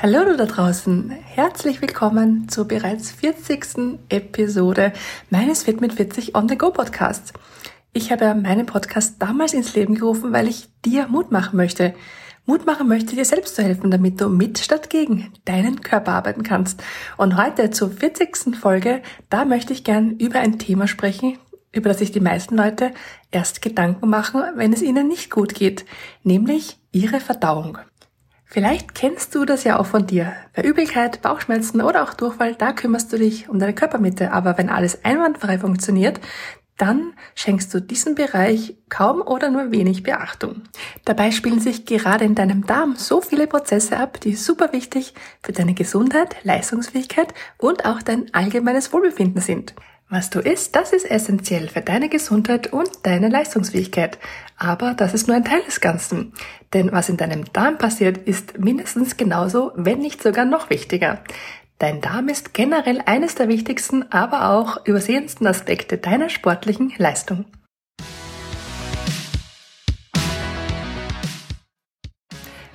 Hallo du da draußen, herzlich willkommen zur bereits 40. Episode meines Fit mit 40 On The Go Podcasts. Ich habe meinen Podcast damals ins Leben gerufen, weil ich dir Mut machen möchte. Mut machen möchte, dir selbst zu helfen, damit du mit statt gegen deinen Körper arbeiten kannst. Und heute zur 40. Folge, da möchte ich gern über ein Thema sprechen, über das sich die meisten Leute erst Gedanken machen, wenn es ihnen nicht gut geht, nämlich ihre Verdauung. Vielleicht kennst du das ja auch von dir. Bei Übelkeit, Bauchschmerzen oder auch Durchfall, da kümmerst du dich um deine Körpermitte. Aber wenn alles einwandfrei funktioniert, dann schenkst du diesem Bereich kaum oder nur wenig Beachtung. Dabei spielen sich gerade in deinem Darm so viele Prozesse ab, die super wichtig für deine Gesundheit, Leistungsfähigkeit und auch dein allgemeines Wohlbefinden sind. Was du isst, das ist essentiell für deine Gesundheit und deine Leistungsfähigkeit. Aber das ist nur ein Teil des Ganzen. Denn was in deinem Darm passiert, ist mindestens genauso, wenn nicht sogar noch wichtiger. Dein Darm ist generell eines der wichtigsten, aber auch übersehensten Aspekte deiner sportlichen Leistung.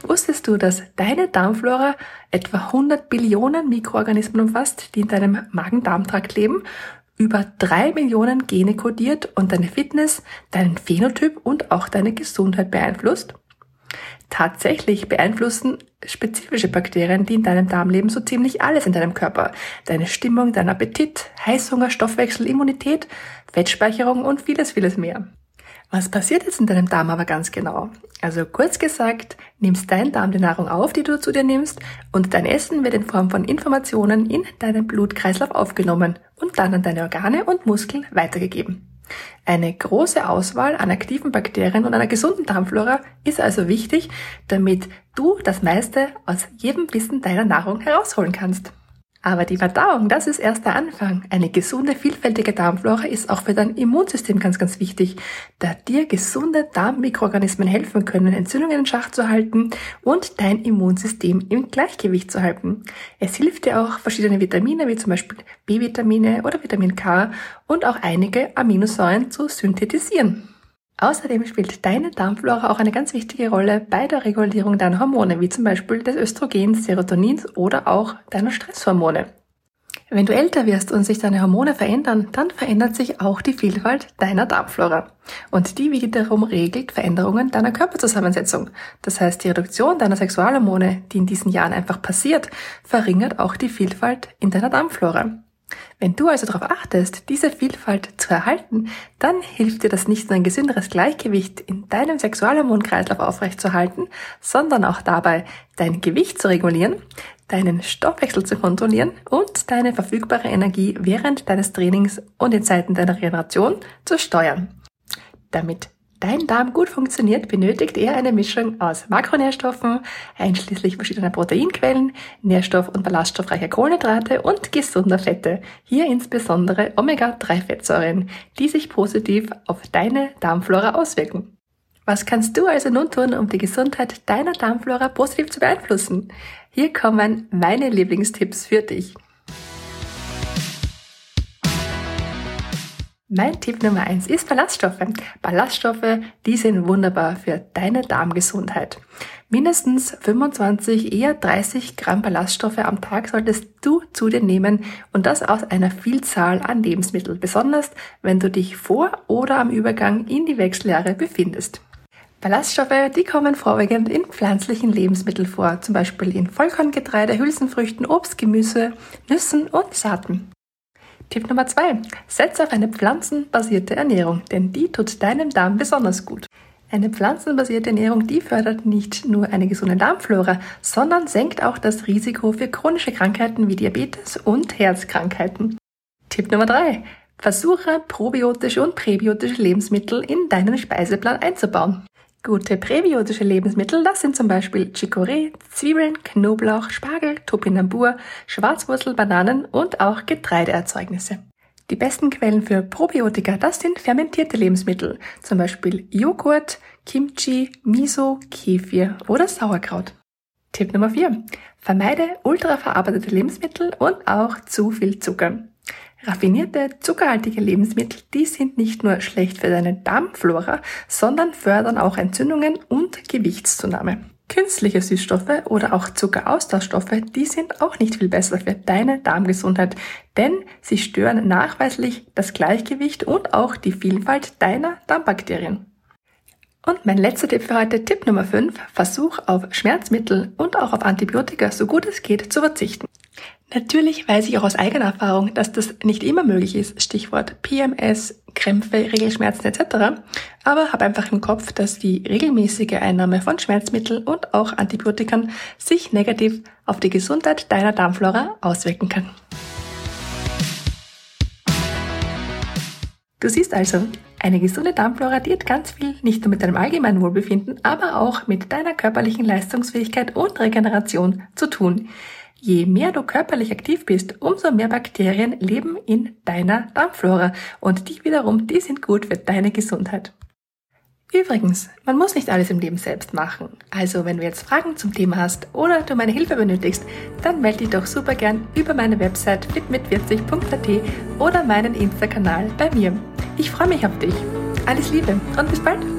Wusstest du, dass deine Darmflora etwa 100 Billionen Mikroorganismen umfasst, die in deinem Magen-Darm-Trakt leben über drei Millionen Gene kodiert und deine Fitness, deinen Phänotyp und auch deine Gesundheit beeinflusst? Tatsächlich beeinflussen spezifische Bakterien, die in deinem Darm leben, so ziemlich alles in deinem Körper. Deine Stimmung, dein Appetit, Heißhunger, Stoffwechsel, Immunität, Fettspeicherung und vieles, vieles mehr. Was passiert jetzt in deinem Darm aber ganz genau? Also kurz gesagt, nimmst dein Darm die Nahrung auf, die du zu dir nimmst, und dein Essen wird in Form von Informationen in deinen Blutkreislauf aufgenommen und dann an deine Organe und Muskeln weitergegeben. Eine große Auswahl an aktiven Bakterien und einer gesunden Darmflora ist also wichtig, damit du das meiste aus jedem Wissen deiner Nahrung herausholen kannst. Aber die Verdauung, das ist erst der Anfang. Eine gesunde, vielfältige Darmflora ist auch für dein Immunsystem ganz, ganz wichtig, da dir gesunde Darmmikroorganismen helfen können, Entzündungen in Schach zu halten und dein Immunsystem im Gleichgewicht zu halten. Es hilft dir auch, verschiedene Vitamine, wie zum Beispiel B-Vitamine oder Vitamin K und auch einige Aminosäuren zu synthetisieren. Außerdem spielt deine Darmflora auch eine ganz wichtige Rolle bei der Regulierung deiner Hormone, wie zum Beispiel des Östrogens, Serotonins oder auch deiner Stresshormone. Wenn du älter wirst und sich deine Hormone verändern, dann verändert sich auch die Vielfalt deiner Darmflora. Und die wiederum regelt Veränderungen deiner Körperzusammensetzung. Das heißt, die Reduktion deiner Sexualhormone, die in diesen Jahren einfach passiert, verringert auch die Vielfalt in deiner Darmflora. Wenn du also darauf achtest, diese Vielfalt zu erhalten, dann hilft dir das nicht nur ein gesünderes Gleichgewicht in deinem Sexualhormonkreislauf aufrechtzuerhalten, sondern auch dabei, dein Gewicht zu regulieren, deinen Stoffwechsel zu kontrollieren und deine verfügbare Energie während deines Trainings und in Zeiten deiner Regeneration zu steuern. Damit dein Darm gut funktioniert, benötigt er eine Mischung aus Makronährstoffen, einschließlich verschiedener Proteinquellen, nährstoff- und ballaststoffreicher Kohlenhydrate und gesunder Fette. Hier insbesondere Omega-3-Fettsäuren, die sich positiv auf deine Darmflora auswirken. Was kannst du also nun tun, um die Gesundheit deiner Darmflora positiv zu beeinflussen? Hier kommen meine Lieblingstipps für dich. Mein Tipp Nummer eins ist Ballaststoffe. Ballaststoffe, die sind wunderbar für deine Darmgesundheit. Mindestens 25, eher 30 Gramm Ballaststoffe am Tag solltest du zu dir nehmen und das aus einer Vielzahl an Lebensmitteln, besonders wenn du dich vor oder am Übergang in die Wechseljahre befindest. Ballaststoffe, die kommen vorwiegend in pflanzlichen Lebensmitteln vor, zum Beispiel in Vollkorngetreide, Hülsenfrüchten, Obst, Gemüse, Nüssen und Saaten. Tipp Nummer zwei: Setz auf eine pflanzenbasierte Ernährung, denn die tut deinem Darm besonders gut. Eine pflanzenbasierte Ernährung, die fördert nicht nur eine gesunde Darmflora, sondern senkt auch das Risiko für chronische Krankheiten wie Diabetes und Herzkrankheiten. Tipp Nummer drei: Versuche probiotische und präbiotische Lebensmittel in deinen Speiseplan einzubauen. Gute präbiotische Lebensmittel, das sind zum Beispiel Chicorée, Zwiebeln, Knoblauch, Spargel, Topinambur, Schwarzwurzel, Bananen und auch Getreideerzeugnisse. Die besten Quellen für Probiotika, das sind fermentierte Lebensmittel, zum Beispiel Joghurt, Kimchi, Miso, Kefir oder Sauerkraut. Tipp Nummer 4. Vermeide ultraverarbeitete Lebensmittel und auch zu viel Zucker. Raffinierte, zuckerhaltige Lebensmittel, die sind nicht nur schlecht für deine Darmflora, sondern fördern auch Entzündungen und Gewichtszunahme. Künstliche Süßstoffe oder auch Zuckeraustauschstoffe, die sind auch nicht viel besser für deine Darmgesundheit, denn sie stören nachweislich das Gleichgewicht und auch die Vielfalt deiner Darmbakterien. Und mein letzter Tipp für heute, Tipp Nummer 5, versuch auf Schmerzmittel und auch auf Antibiotika so gut es geht zu verzichten. Natürlich weiß ich auch aus eigener Erfahrung, dass das nicht immer möglich ist. Stichwort PMS, Krämpfe, Regelschmerzen etc. Aber habe einfach im Kopf, dass die regelmäßige Einnahme von Schmerzmitteln und auch Antibiotikern sich negativ auf die Gesundheit deiner Darmflora auswirken kann. Du siehst also, eine gesunde Darmflora, die hat ganz viel nicht nur mit deinem allgemeinen Wohlbefinden, aber auch mit deiner körperlichen Leistungsfähigkeit und Regeneration zu tun. Je mehr du körperlich aktiv bist, umso mehr Bakterien leben in deiner Darmflora und die wiederum, die sind gut für deine Gesundheit. Übrigens, man muss nicht alles im Leben selbst machen. Also wenn du jetzt Fragen zum Thema hast oder du meine Hilfe benötigst, dann melde dich doch super gern über meine Website fitmit40.at oder meinen Insta-Kanal bei mir. Ich freue mich auf dich. Alles Liebe und bis bald!